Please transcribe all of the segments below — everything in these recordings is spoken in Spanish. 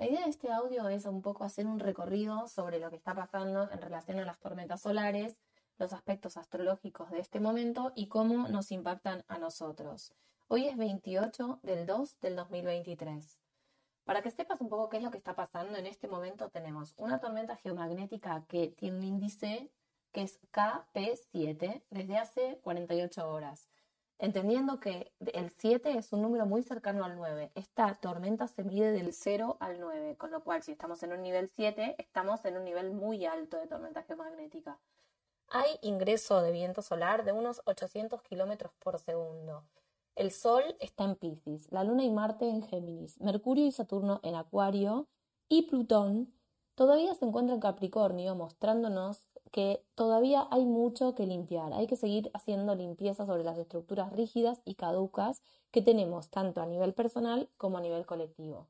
La idea de este audio es un poco hacer un recorrido sobre lo que está pasando en relación a las tormentas solares, los aspectos astrológicos de este momento y cómo nos impactan a nosotros. Hoy es 28 del 2 del 2023. Para que sepas un poco qué es lo que está pasando, en este momento tenemos una tormenta geomagnética que tiene un índice que es KP7 desde hace 48 horas. Entendiendo que el 7 es un número muy cercano al 9. Esta tormenta se mide del 0 al 9, con lo cual si estamos en un nivel 7, estamos en un nivel muy alto de tormenta geomagnética. Hay ingreso de viento solar de unos 800 kilómetros por segundo. El Sol está en Pisces, la Luna y Marte en Géminis, Mercurio y Saturno en Acuario y Plutón todavía se encuentra en Capricornio, mostrándonos que todavía hay mucho que limpiar. Hay que seguir haciendo limpieza sobre las estructuras rígidas y caducas que tenemos tanto a nivel personal como a nivel colectivo.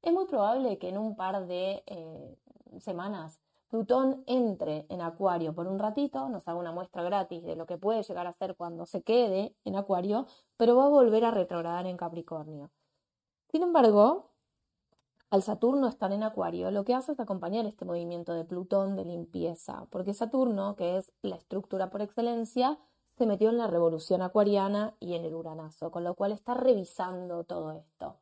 Es muy probable que en un par de eh, semanas Plutón entre en Acuario por un ratito, nos haga una muestra gratis de lo que puede llegar a ser cuando se quede en Acuario, pero va a volver a retrogradar en Capricornio. Sin embargo, al Saturno estar en Acuario, lo que hace es acompañar este movimiento de Plutón de limpieza, porque Saturno, que es la estructura por excelencia, se metió en la revolución acuariana y en el uranazo, con lo cual está revisando todo esto.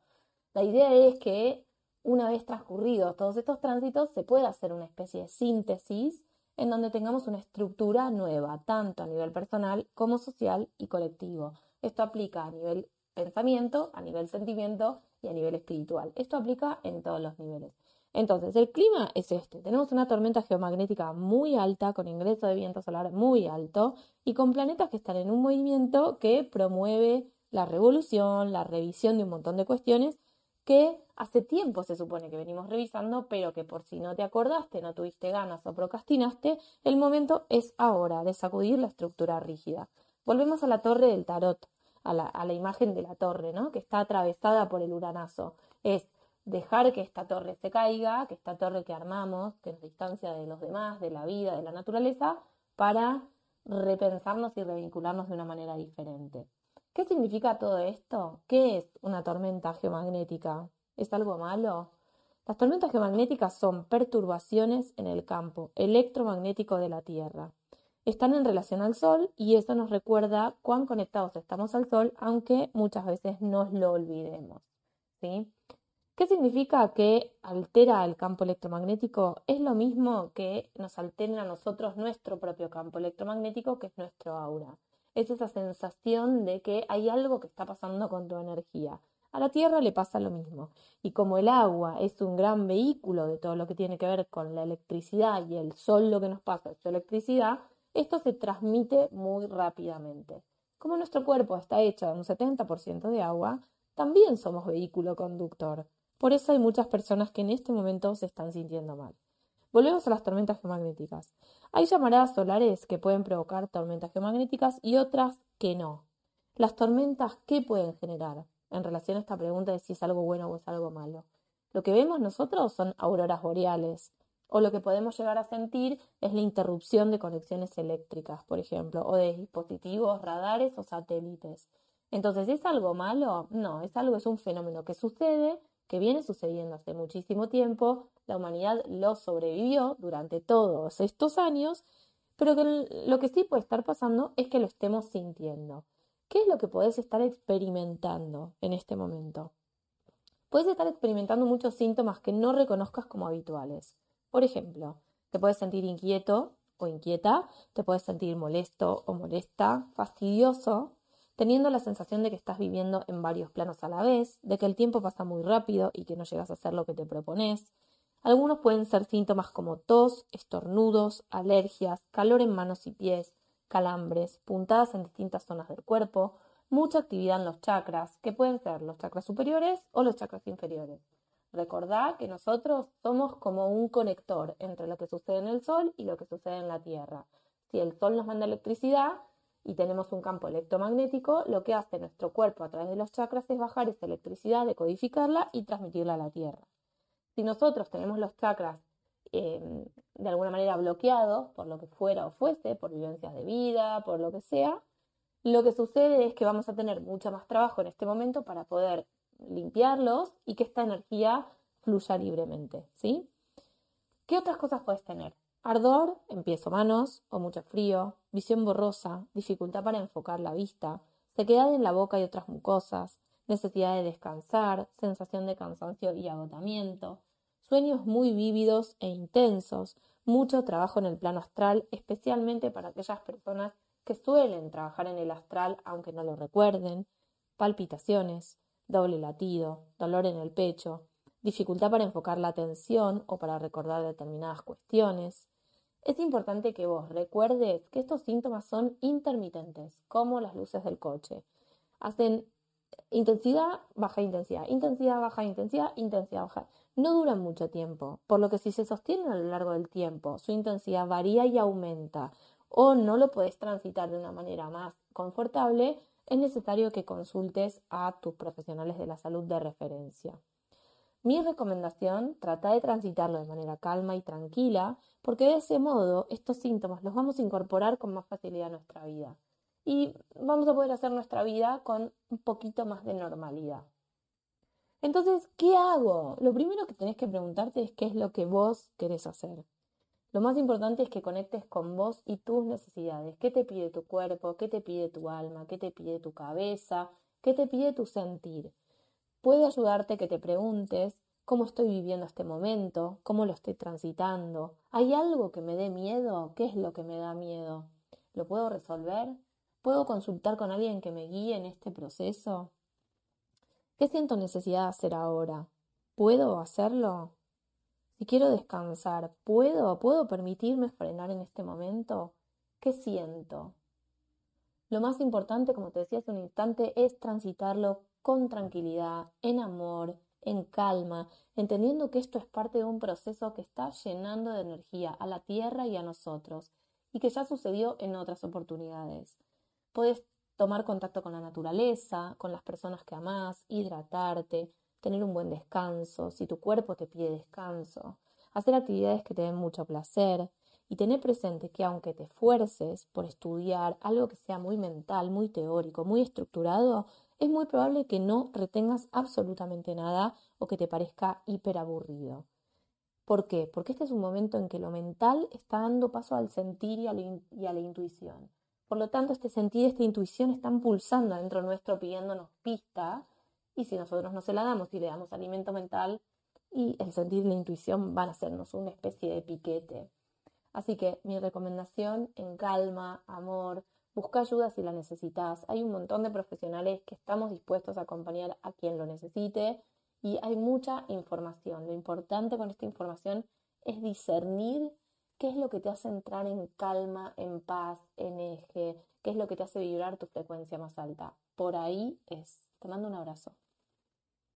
La idea es que una vez transcurridos todos estos tránsitos, se pueda hacer una especie de síntesis en donde tengamos una estructura nueva, tanto a nivel personal como social y colectivo. Esto aplica a nivel pensamiento, a nivel sentimiento y a nivel espiritual. Esto aplica en todos los niveles. Entonces, el clima es este. Tenemos una tormenta geomagnética muy alta, con ingreso de viento solar muy alto y con planetas que están en un movimiento que promueve la revolución, la revisión de un montón de cuestiones que hace tiempo se supone que venimos revisando, pero que por si no te acordaste, no tuviste ganas o procrastinaste, el momento es ahora de sacudir la estructura rígida. Volvemos a la torre del tarot, a la, imagen de la torre, ¿no? Que está atravesada por el uranazo. Es dejar que esta torre se caiga, que esta torre que armamos, que nos distancia de los demás, de la vida, de la naturaleza, para repensarnos y revincularnos de una manera diferente. ¿Qué significa todo esto? ¿Qué es una tormenta geomagnética? ¿Es algo malo? Las tormentas geomagnéticas son perturbaciones en el campo electromagnético de la Tierra. Están en relación al Sol y eso nos recuerda cuán conectados estamos al Sol, aunque muchas veces nos lo olvidemos. ¿sí? ¿Qué significa que altera el campo electromagnético? Es lo mismo que nos altera a nosotros nuestro propio campo electromagnético, que es nuestro aura es esa sensación de que hay algo que está pasando con tu energía. A la Tierra le pasa lo mismo. Y como el agua es un gran vehículo de todo lo que tiene que ver con la electricidad y el sol lo que nos pasa es su electricidad, esto se transmite muy rápidamente. Como nuestro cuerpo está hecho de un 70% de agua, también somos vehículo conductor. Por eso hay muchas personas que en este momento se están sintiendo mal. Volvemos a las tormentas geomagnéticas. Hay llamaradas solares que pueden provocar tormentas geomagnéticas y otras que no. Las tormentas, ¿qué pueden generar? En relación a esta pregunta de si es algo bueno o es algo malo. Lo que vemos nosotros son auroras boreales, o lo que podemos llegar a sentir es la interrupción de conexiones eléctricas, por ejemplo, o de dispositivos, radares o satélites. Entonces, ¿es algo malo? No, es algo, es un fenómeno que sucede, que viene sucediendo hace muchísimo tiempo, la humanidad lo sobrevivió durante todos estos años, pero lo que sí puede estar pasando es que lo estemos sintiendo. ¿Qué es lo que podés estar experimentando en este momento? Puedes estar experimentando muchos síntomas que no reconozcas como habituales. Por ejemplo, te puedes sentir inquieto o inquieta, te puedes sentir molesto o molesta, fastidioso, teniendo la sensación de que estás viviendo en varios planos a la vez, de que el tiempo pasa muy rápido y que no llegas a hacer lo que te propones, algunos pueden ser síntomas como tos, estornudos, alergias, calor en manos y pies, calambres, puntadas en distintas zonas del cuerpo, mucha actividad en los chakras, que pueden ser los chakras superiores o los chakras inferiores. Recordad que nosotros somos como un conector entre lo que sucede en el Sol y lo que sucede en la Tierra. Si el Sol nos manda electricidad y tenemos un campo electromagnético, lo que hace nuestro cuerpo a través de los chakras es bajar esa electricidad, decodificarla y transmitirla a la Tierra. Si nosotros tenemos los chakras em, de alguna manera bloqueados por lo que fuera o fuese, por vivencias de vida, por lo que sea, lo que sucede es que vamos a tener mucho más trabajo en este momento para poder limpiarlos y que esta energía fluya libremente, ¿sí? ¿Qué otras cosas puedes tener? Ardor en pies o manos, o mucho frío, visión borrosa, dificultad para enfocar la vista, sequedad en la boca y otras mucosas, necesidad de descansar, sensación de cansancio y agotamiento, sueños muy vívidos e intensos, mucho trabajo en el plano astral, especialmente para aquellas personas que suelen trabajar en el astral aunque no lo recuerden, palpitaciones, doble latido, dolor en el pecho, dificultad para enfocar la atención o para recordar determinadas cuestiones. Es importante que vos recuerdes que estos síntomas son intermitentes, como las luces del coche. Hacen intensidad, baja intensidad, intensidad, baja intensidad, intensidad, baja. No duran mucho tiempo, por lo que si se sostienen a lo largo del tiempo, su intensidad varía y aumenta, o no lo puedes transitar de una manera más confortable, es necesario que consultes a tus profesionales de la salud de referencia. Mi recomendación, trata de transitarlo de manera calma y tranquila, porque de ese modo estos síntomas los vamos a incorporar con más facilidad a nuestra vida y vamos a poder hacer nuestra vida con un poquito más de normalidad. Entonces, ¿qué hago? Lo primero que tenés que preguntarte es qué es lo que vos querés hacer. Lo más importante es que conectes con vos y tus necesidades. ¿Qué te pide tu cuerpo? ¿Qué te pide tu alma? ¿Qué te pide tu cabeza? ¿Qué te pide tu sentir? Puede ayudarte que te preguntes cómo estoy viviendo este momento, cómo lo estoy transitando. ¿Hay algo que me dé miedo? ¿Qué es lo que me da miedo? ¿Lo puedo resolver? ¿Puedo consultar con alguien que me guíe en este proceso? ¿Qué siento necesidad de hacer ahora? ¿Puedo hacerlo? Si quiero descansar, ¿puedo? ¿Puedo permitirme frenar en este momento? ¿Qué siento? Lo más importante, como te decía hace un instante, es transitarlo con tranquilidad, en amor, en calma, entendiendo que esto es parte de un proceso que está llenando de energía a la Tierra y a nosotros, y que ya sucedió en otras oportunidades. Puedes tomar contacto con la naturaleza, con las personas que amás, hidratarte, tener un buen descanso, si tu cuerpo te pide descanso, hacer actividades que te den mucho placer y tener presente que aunque te esfuerces por estudiar algo que sea muy mental, muy teórico, muy estructurado, es muy probable que no retengas absolutamente nada o que te parezca hiperaburrido. ¿Por qué? Porque este es un momento en que lo mental está dando paso al sentir y a la, intuición. Por lo tanto, este sentir, esta intuición están pulsando dentro nuestro pidiéndonos pista y si nosotros no se la damos y le damos alimento mental y el sentir la intuición van a hacernos una especie de piquete. Así que mi recomendación en calma, amor, busca ayuda si la necesitas. Hay un montón de profesionales que estamos dispuestos a acompañar a quien lo necesite y hay mucha información. Lo importante con esta información es discernir qué es lo que te hace entrar en calma, en paz, en eje, qué es lo que te hace vibrar tu frecuencia más alta. Por ahí es. Te mando un abrazo.